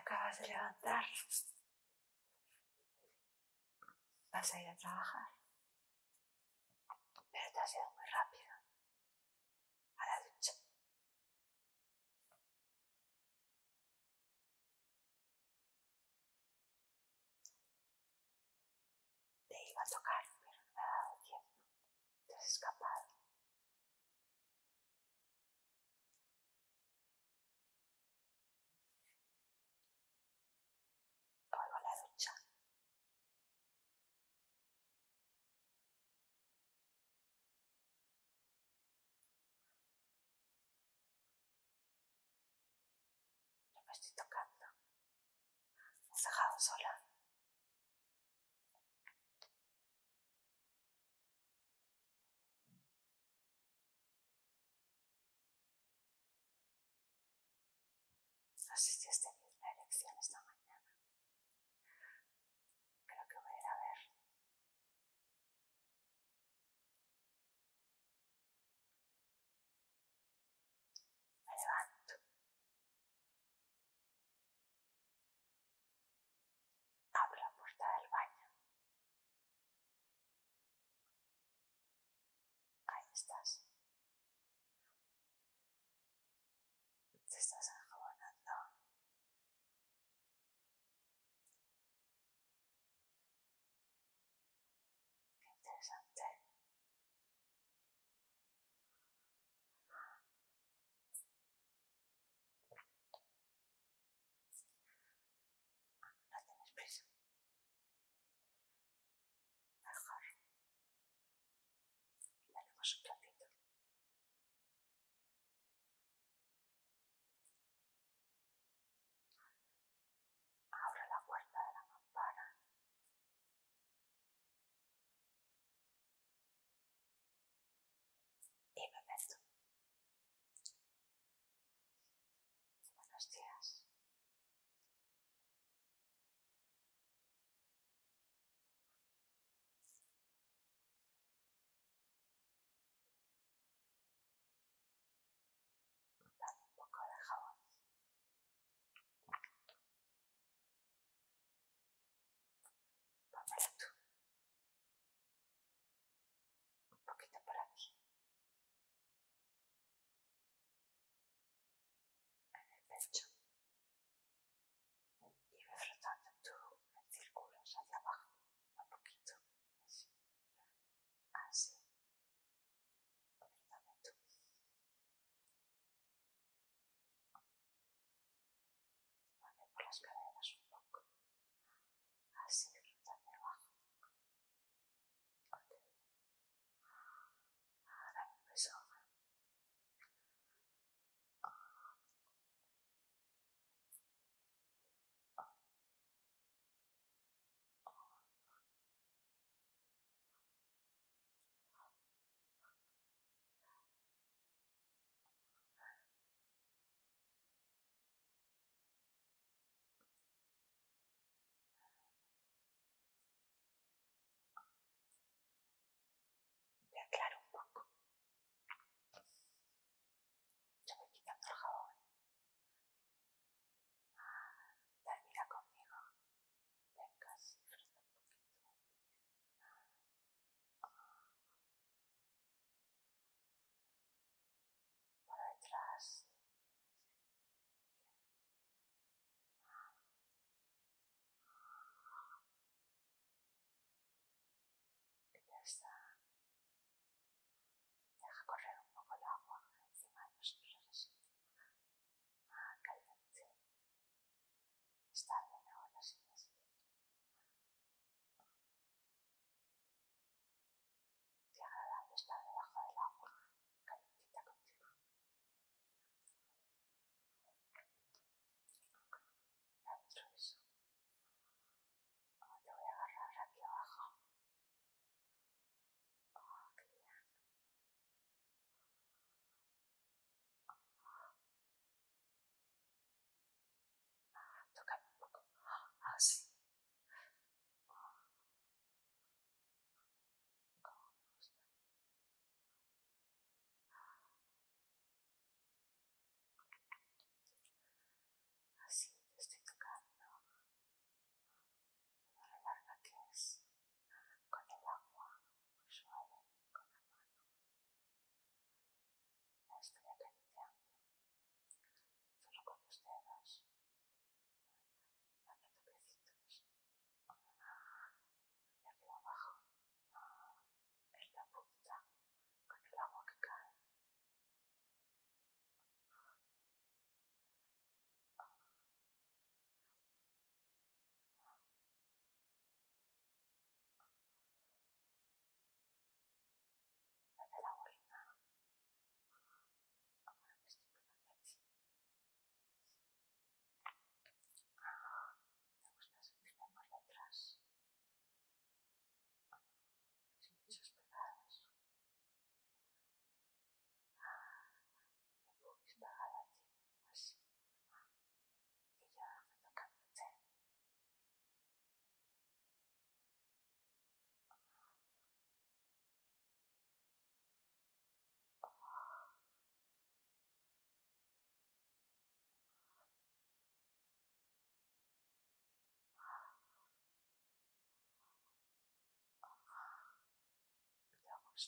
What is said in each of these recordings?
acabas de levantar. Vas a ir a trabajar. Pero te has ido muy rápido. A la ducha. Te iba a tocar, pero no me ha dado tiempo. Te has escapado. Oigo la ducha. Me estoy tocando. Me has dejado sola. No sé si has tenido Abro la puerta de la mampara. Y me meto. Las caderas un poco. Así, ellos.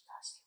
Está así muy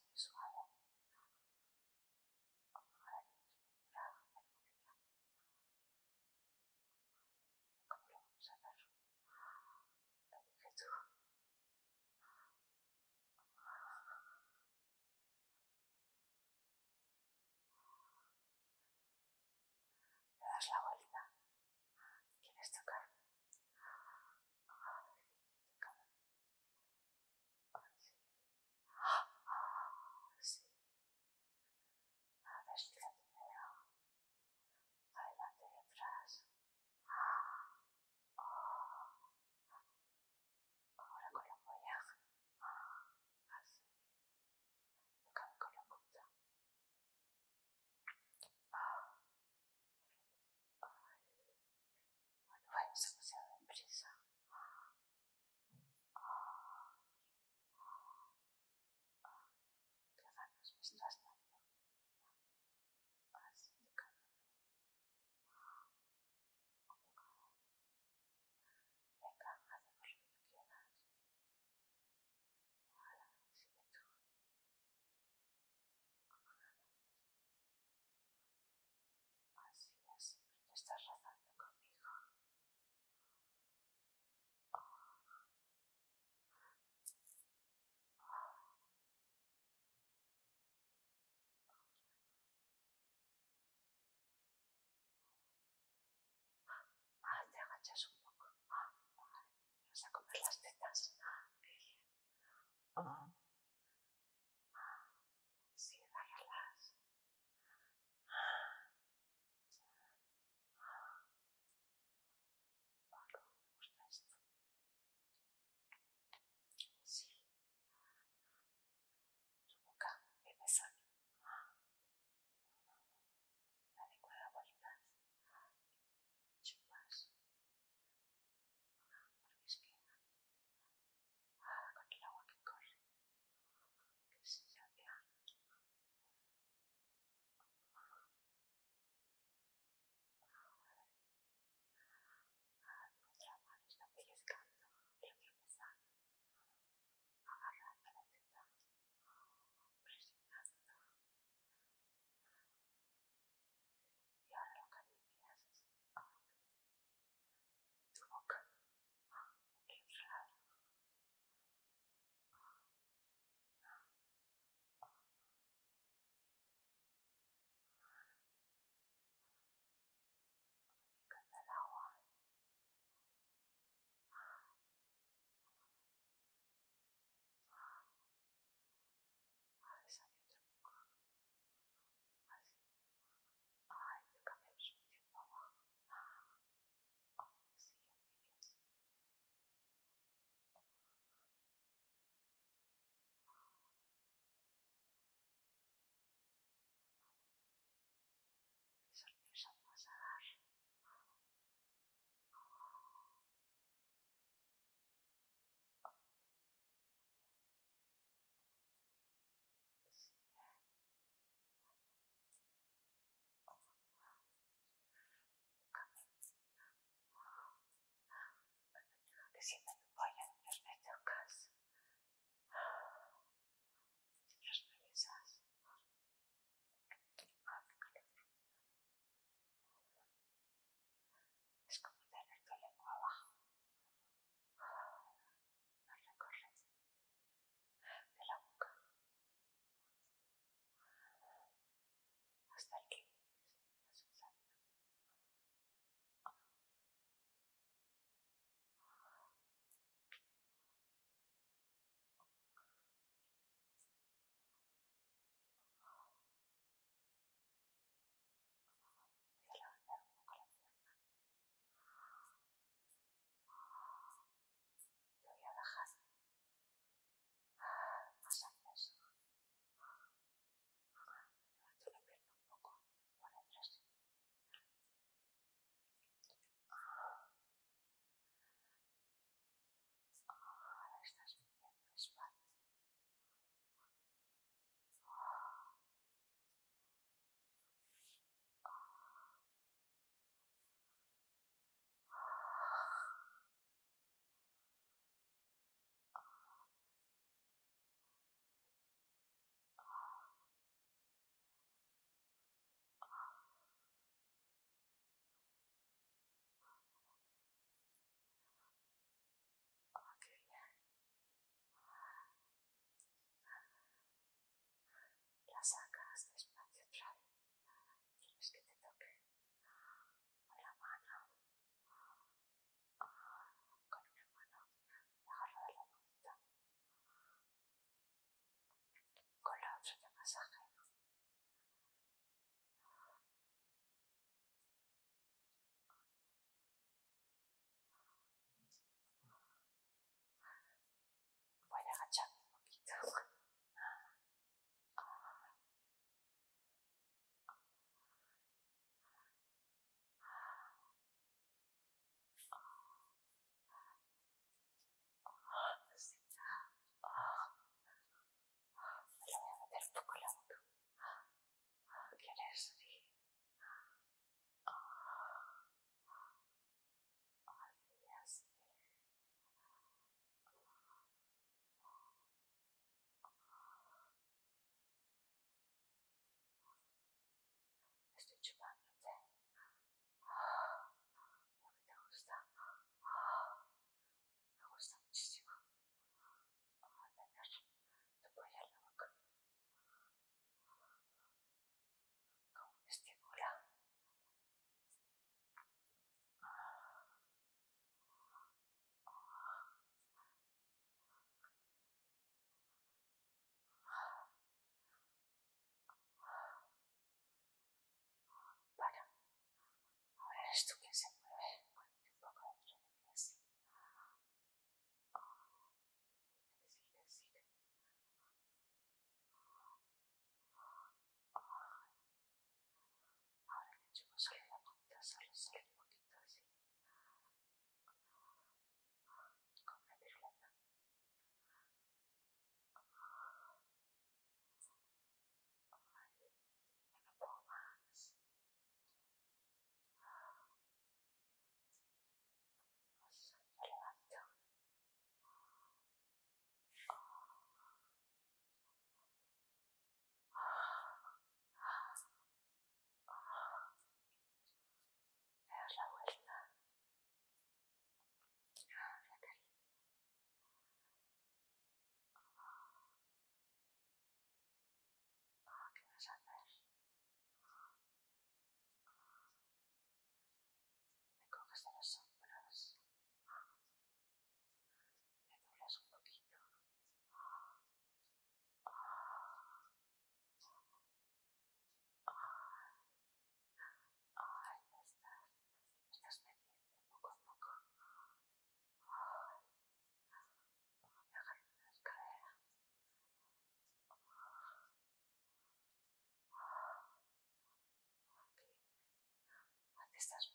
estás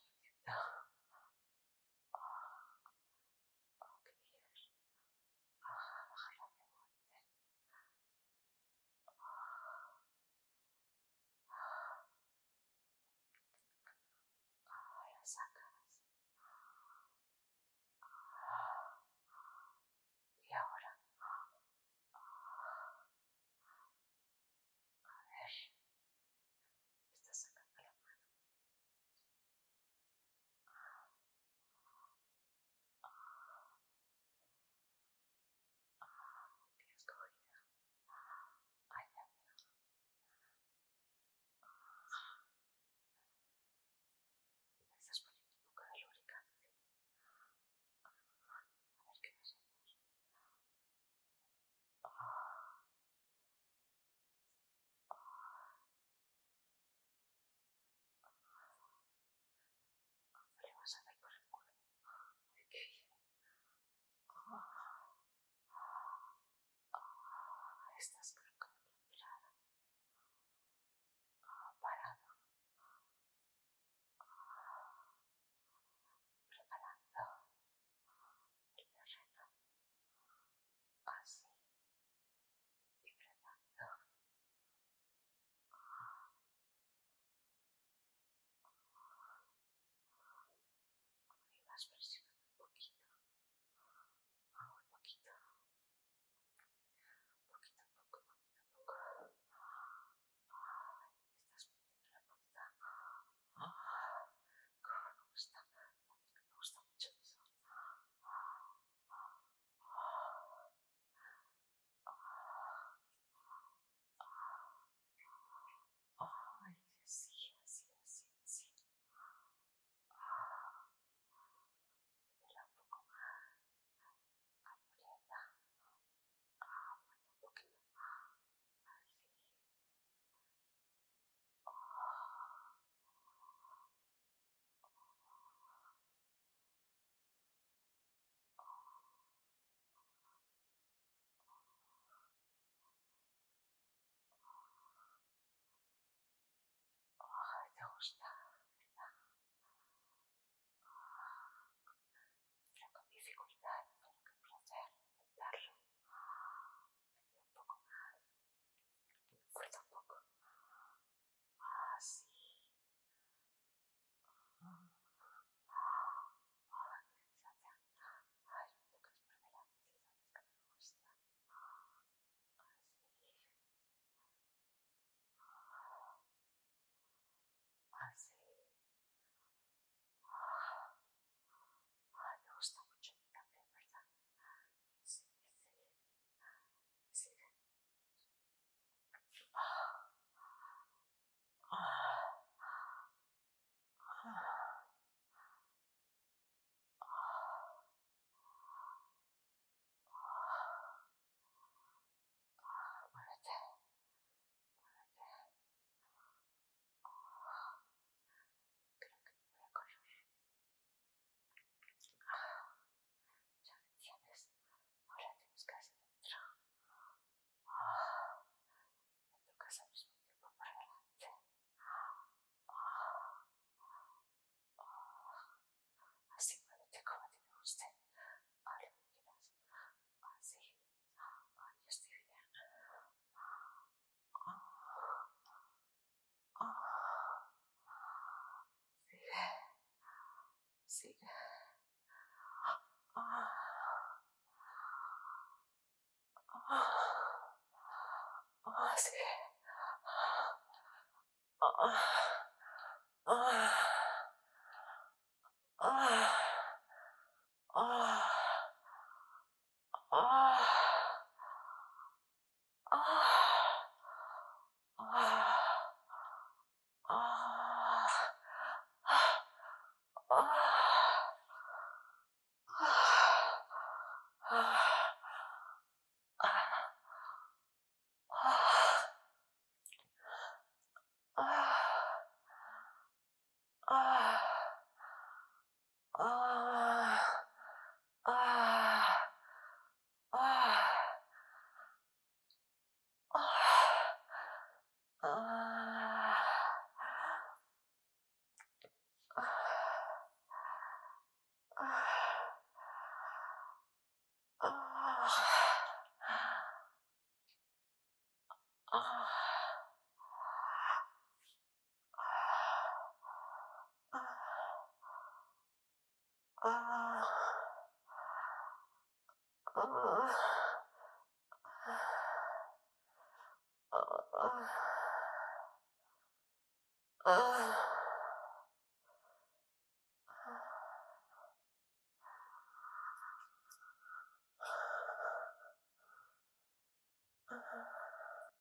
oh.